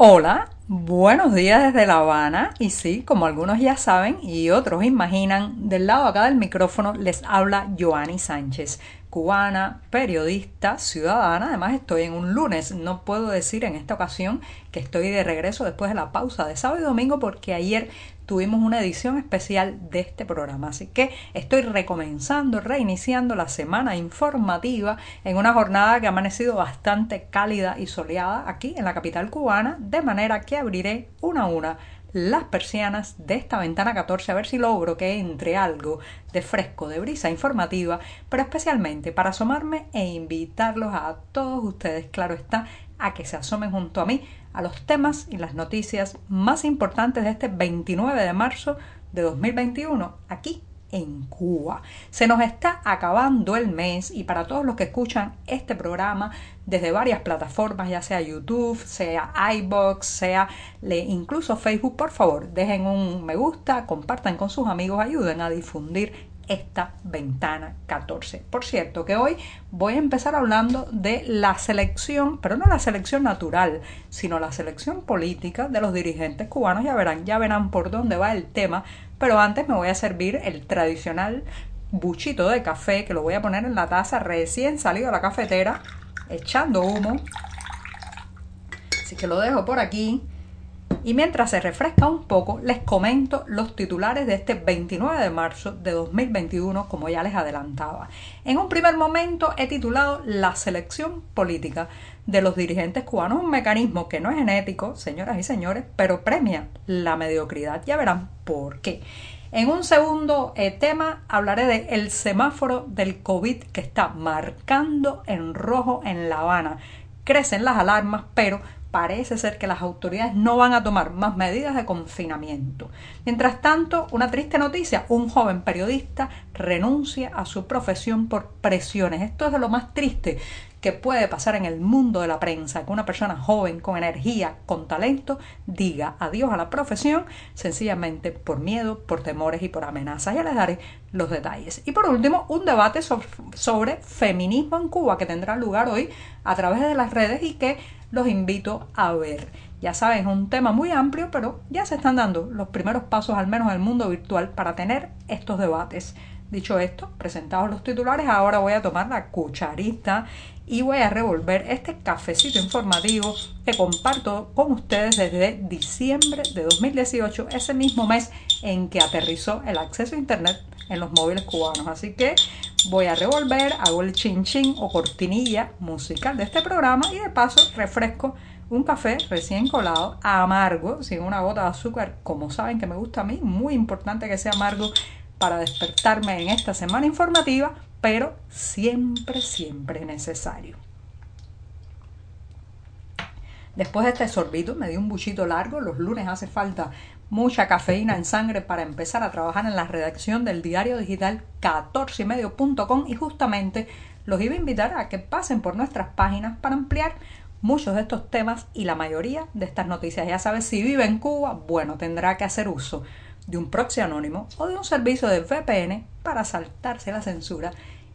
Hola, buenos días desde La Habana y sí, como algunos ya saben y otros imaginan, del lado acá del micrófono les habla Joanny Sánchez, cubana, periodista, ciudadana. Además estoy en un lunes, no puedo decir en esta ocasión que estoy de regreso después de la pausa de sábado y domingo porque ayer tuvimos una edición especial de este programa. Así que estoy recomenzando, reiniciando la semana informativa en una jornada que ha amanecido bastante cálida y soleada aquí en la capital cubana, de manera que abriré una a una las persianas de esta ventana 14 a ver si logro que entre algo de fresco, de brisa informativa, pero especialmente para asomarme e invitarlos a todos ustedes, claro está, a que se asomen junto a mí a los temas y las noticias más importantes de este 29 de marzo de 2021 aquí en Cuba. Se nos está acabando el mes y para todos los que escuchan este programa desde varias plataformas, ya sea YouTube, sea iBox, sea incluso Facebook, por favor, dejen un me gusta, compartan con sus amigos, ayuden a difundir esta ventana 14. Por cierto, que hoy voy a empezar hablando de la selección, pero no la selección natural, sino la selección política de los dirigentes cubanos. Ya verán, ya verán por dónde va el tema, pero antes me voy a servir el tradicional buchito de café que lo voy a poner en la taza recién salido de la cafetera, echando humo. Así que lo dejo por aquí y mientras se refresca un poco, les comento los titulares de este 29 de marzo de 2021, como ya les adelantaba. En un primer momento he titulado La selección política de los dirigentes cubanos, un mecanismo que no es genético, señoras y señores, pero premia la mediocridad. Ya verán por qué. En un segundo eh, tema hablaré de el semáforo del COVID que está marcando en rojo en La Habana. Crecen las alarmas, pero parece ser que las autoridades no van a tomar más medidas de confinamiento. Mientras tanto, una triste noticia, un joven periodista renuncia a su profesión por presiones. Esto es de lo más triste que puede pasar en el mundo de la prensa, que una persona joven, con energía, con talento, diga adiós a la profesión sencillamente por miedo, por temores y por amenazas. Ya les daré los detalles. Y por último, un debate sobre, sobre feminismo en Cuba que tendrá lugar hoy a través de las redes y que los invito a ver. Ya saben, es un tema muy amplio, pero ya se están dando los primeros pasos, al menos en el mundo virtual, para tener estos debates. Dicho esto, presentados los titulares, ahora voy a tomar la cucharita y voy a revolver este cafecito informativo que comparto con ustedes desde diciembre de 2018, ese mismo mes en que aterrizó el acceso a Internet en los móviles cubanos. Así que voy a revolver, hago el chin chin o cortinilla musical de este programa y de paso refresco un café recién colado, amargo, sin una gota de azúcar, como saben que me gusta a mí, muy importante que sea amargo para despertarme en esta semana informativa, pero siempre, siempre necesario. Después de este sorbito me di un buchito largo, los lunes hace falta mucha cafeína en sangre para empezar a trabajar en la redacción del diario digital 14ymedio.com y justamente los iba a invitar a que pasen por nuestras páginas para ampliar muchos de estos temas y la mayoría de estas noticias. Ya sabes, si vive en Cuba, bueno, tendrá que hacer uso de un proxy anónimo o de un servicio de VPN para saltarse la censura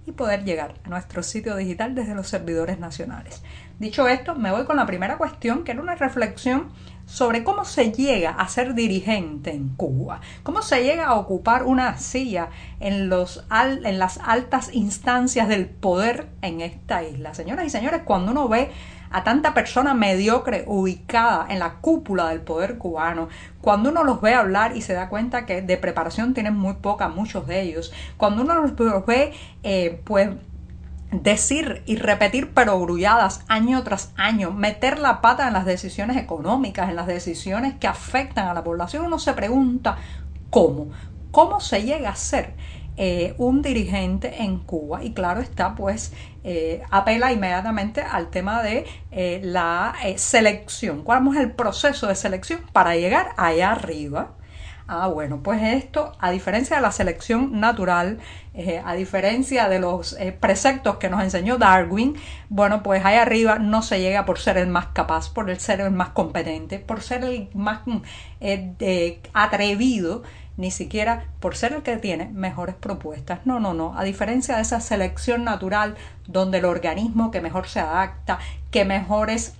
y poder llegar a nuestro sitio digital desde los servidores nacionales. Dicho esto, me voy con la primera cuestión, que era una reflexión sobre cómo se llega a ser dirigente en Cuba, cómo se llega a ocupar una silla en, los en las altas instancias del poder en esta isla. Señoras y señores, cuando uno ve a tanta persona mediocre ubicada en la cúpula del poder cubano, cuando uno los ve hablar y se da cuenta que de preparación tienen muy poca, muchos de ellos, cuando uno los ve, eh, pues decir y repetir pero grulladas año tras año, meter la pata en las decisiones económicas, en las decisiones que afectan a la población, uno se pregunta cómo, cómo se llega a ser eh, un dirigente en Cuba y claro está pues eh, apela inmediatamente al tema de eh, la selección, cuál es el proceso de selección para llegar allá arriba Ah, bueno, pues esto, a diferencia de la selección natural, eh, a diferencia de los eh, preceptos que nos enseñó Darwin, bueno, pues ahí arriba no se llega por ser el más capaz, por el ser el más competente, por ser el más eh, atrevido, ni siquiera por ser el que tiene mejores propuestas. No, no, no. A diferencia de esa selección natural donde el organismo que mejor se adapta, que mejores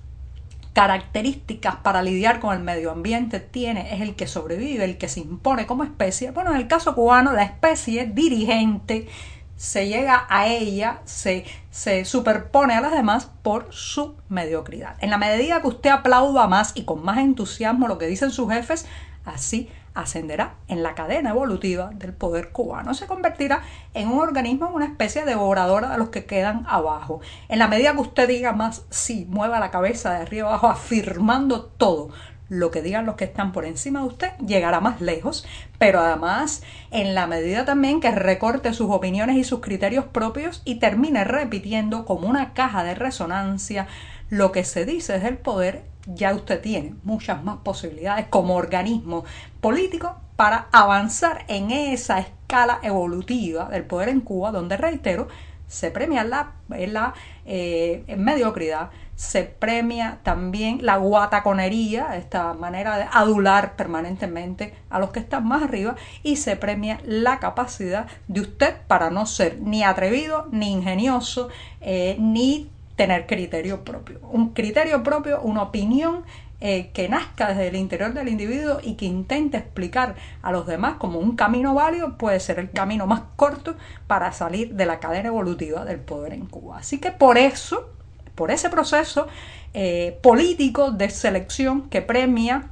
características para lidiar con el medio ambiente tiene, es el que sobrevive, el que se impone como especie. Bueno, en el caso cubano, la especie dirigente se llega a ella, se, se superpone a las demás por su mediocridad. En la medida que usted aplauda más y con más entusiasmo lo que dicen sus jefes, así ascenderá en la cadena evolutiva del poder cubano. Se convertirá en un organismo, en una especie devoradora de los que quedan abajo. En la medida que usted diga más sí, mueva la cabeza de arriba abajo, afirmando todo lo que digan los que están por encima de usted, llegará más lejos, pero además en la medida también que recorte sus opiniones y sus criterios propios y termine repitiendo como una caja de resonancia lo que se dice desde el poder ya usted tiene muchas más posibilidades como organismo político para avanzar en esa escala evolutiva del poder en Cuba, donde, reitero, se premia la, la eh, mediocridad, se premia también la guataconería, esta manera de adular permanentemente a los que están más arriba, y se premia la capacidad de usted para no ser ni atrevido, ni ingenioso, eh, ni tener criterio propio. Un criterio propio, una opinión eh, que nazca desde el interior del individuo y que intente explicar a los demás como un camino válido puede ser el camino más corto para salir de la cadena evolutiva del poder en Cuba. Así que por eso, por ese proceso eh, político de selección que premia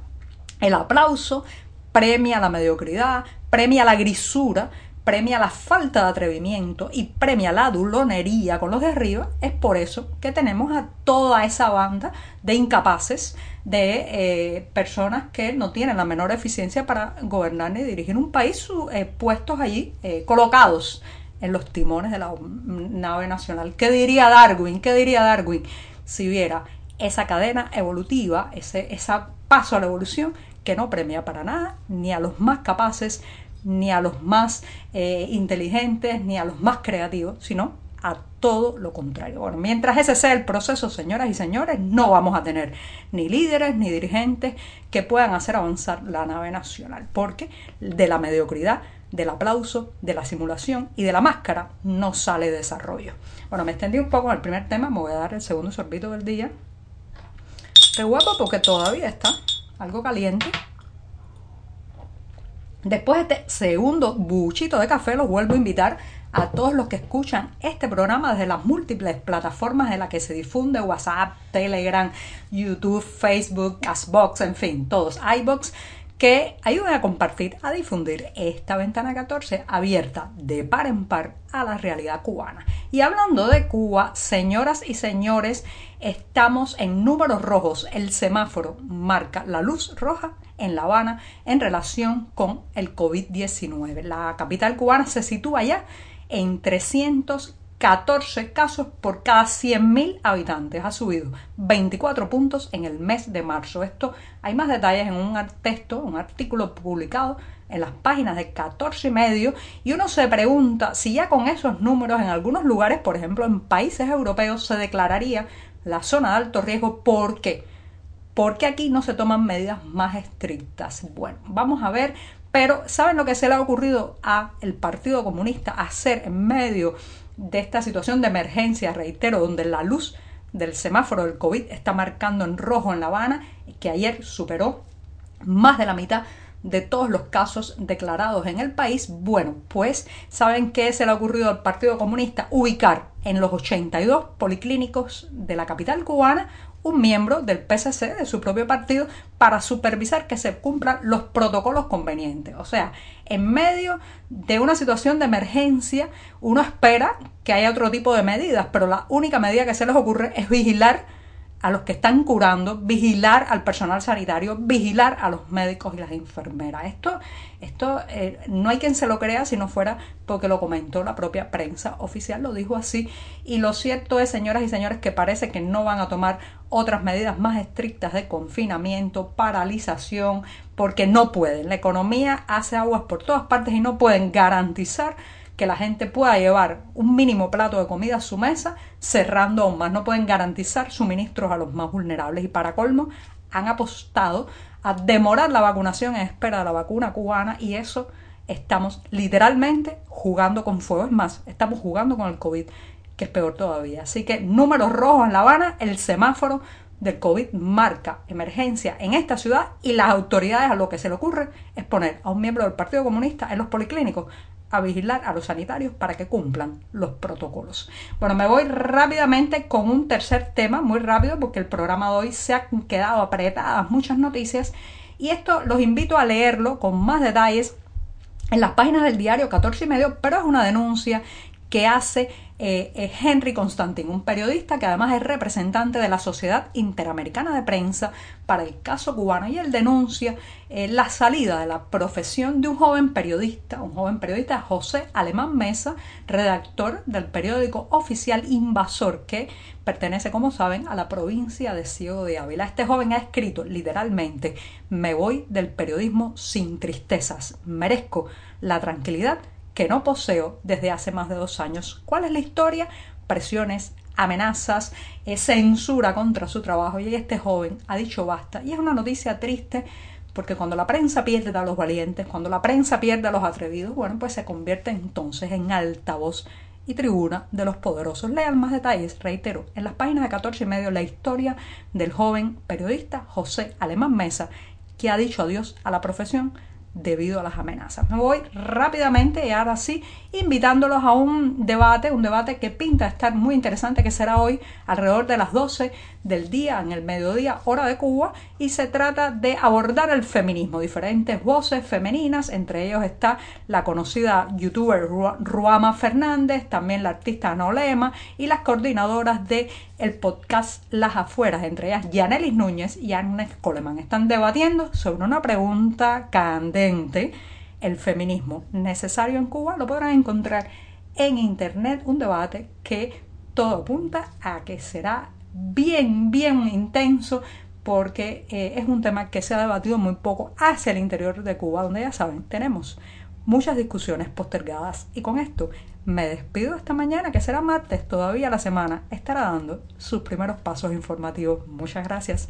el aplauso, premia la mediocridad, premia la grisura, premia la falta de atrevimiento y premia la dulonería con los de arriba, es por eso que tenemos a toda esa banda de incapaces, de eh, personas que no tienen la menor eficiencia para gobernar ni dirigir un país, eh, puestos allí, eh, colocados en los timones de la nave nacional. ¿Qué diría Darwin? ¿Qué diría Darwin si viera esa cadena evolutiva, ese, ese paso a la evolución que no premia para nada ni a los más capaces, ni a los más eh, inteligentes, ni a los más creativos, sino a todo lo contrario. Bueno, mientras ese sea el proceso, señoras y señores, no vamos a tener ni líderes ni dirigentes que puedan hacer avanzar la nave nacional, porque de la mediocridad, del aplauso, de la simulación y de la máscara no sale desarrollo. Bueno, me extendí un poco en el primer tema, me voy a dar el segundo sorbito del día. Qué guapo porque todavía está algo caliente. Después de este segundo buchito de café, los vuelvo a invitar a todos los que escuchan este programa desde las múltiples plataformas en las que se difunde WhatsApp, Telegram, YouTube, Facebook, Castbox, en fin, todos, iBox, que ayuden a compartir, a difundir esta ventana 14 abierta de par en par a la realidad cubana. Y hablando de Cuba, señoras y señores, estamos en números rojos. El semáforo marca la luz roja en La Habana en relación con el COVID-19. La capital cubana se sitúa ya en 314 casos por cada 100.000 habitantes. Ha subido 24 puntos en el mes de marzo. Esto hay más detalles en un texto, un artículo publicado en las páginas de 14 y medio y uno se pregunta si ya con esos números en algunos lugares, por ejemplo en países europeos, se declararía la zona de alto riesgo. ¿Por qué? Porque aquí no se toman medidas más estrictas. Bueno, vamos a ver, pero ¿saben lo que se le ha ocurrido a el Partido Comunista hacer en medio de esta situación de emergencia, reitero, donde la luz del semáforo del COVID está marcando en rojo en La Habana, que ayer superó más de la mitad de todos los casos declarados en el país, bueno, pues saben que se le ha ocurrido al Partido Comunista ubicar en los 82 policlínicos de la capital cubana un miembro del PSC, de su propio partido, para supervisar que se cumplan los protocolos convenientes. O sea, en medio de una situación de emergencia, uno espera que haya otro tipo de medidas, pero la única medida que se les ocurre es vigilar a los que están curando, vigilar al personal sanitario, vigilar a los médicos y las enfermeras. Esto, esto eh, no hay quien se lo crea si no fuera porque lo comentó la propia prensa oficial, lo dijo así. Y lo cierto es, señoras y señores, que parece que no van a tomar otras medidas más estrictas de confinamiento, paralización, porque no pueden. La economía hace aguas por todas partes y no pueden garantizar que la gente pueda llevar un mínimo plato de comida a su mesa, cerrando aún más. No pueden garantizar suministros a los más vulnerables y para colmo han apostado a demorar la vacunación en espera de la vacuna cubana y eso estamos literalmente jugando con fuego. Es más, estamos jugando con el COVID, que es peor todavía. Así que números rojos en La Habana, el semáforo del COVID marca emergencia en esta ciudad y las autoridades a lo que se le ocurre es poner a un miembro del Partido Comunista en los policlínicos a vigilar a los sanitarios para que cumplan los protocolos. Bueno, me voy rápidamente con un tercer tema, muy rápido, porque el programa de hoy se ha quedado apretadas muchas noticias y esto los invito a leerlo con más detalles en las páginas del diario 14 y medio, pero es una denuncia que hace eh, Henry Constantin, un periodista que además es representante de la Sociedad Interamericana de Prensa para el caso cubano y él denuncia eh, la salida de la profesión de un joven periodista, un joven periodista José Alemán Mesa, redactor del periódico oficial Invasor, que pertenece, como saben, a la provincia de Ciego de Ávila. Este joven ha escrito literalmente, me voy del periodismo sin tristezas, merezco la tranquilidad que no poseo desde hace más de dos años. ¿Cuál es la historia? Presiones, amenazas, eh, censura contra su trabajo y este joven ha dicho basta. Y es una noticia triste porque cuando la prensa pierde a los valientes, cuando la prensa pierde a los atrevidos, bueno, pues se convierte entonces en altavoz y tribuna de los poderosos. Lean más detalles, reitero, en las páginas de 14 y medio la historia del joven periodista José Alemán Mesa, que ha dicho adiós a la profesión debido a las amenazas. Me voy rápidamente y ahora sí invitándolos a un debate, un debate que pinta estar muy interesante, que será hoy alrededor de las 12 del día, en el mediodía, hora de Cuba, y se trata de abordar el feminismo, diferentes voces femeninas, entre ellos está la conocida youtuber Ruama Fernández, también la artista Nolema y las coordinadoras de el podcast Las Afueras, entre ellas Yanelis Núñez y Agnes Coleman. Están debatiendo sobre una pregunta candente el feminismo necesario en Cuba, lo podrán encontrar en internet, un debate que todo apunta a que será bien, bien intenso porque eh, es un tema que se ha debatido muy poco hacia el interior de Cuba, donde ya saben, tenemos muchas discusiones postergadas. Y con esto me despido esta mañana, que será martes, todavía la semana estará dando sus primeros pasos informativos. Muchas gracias.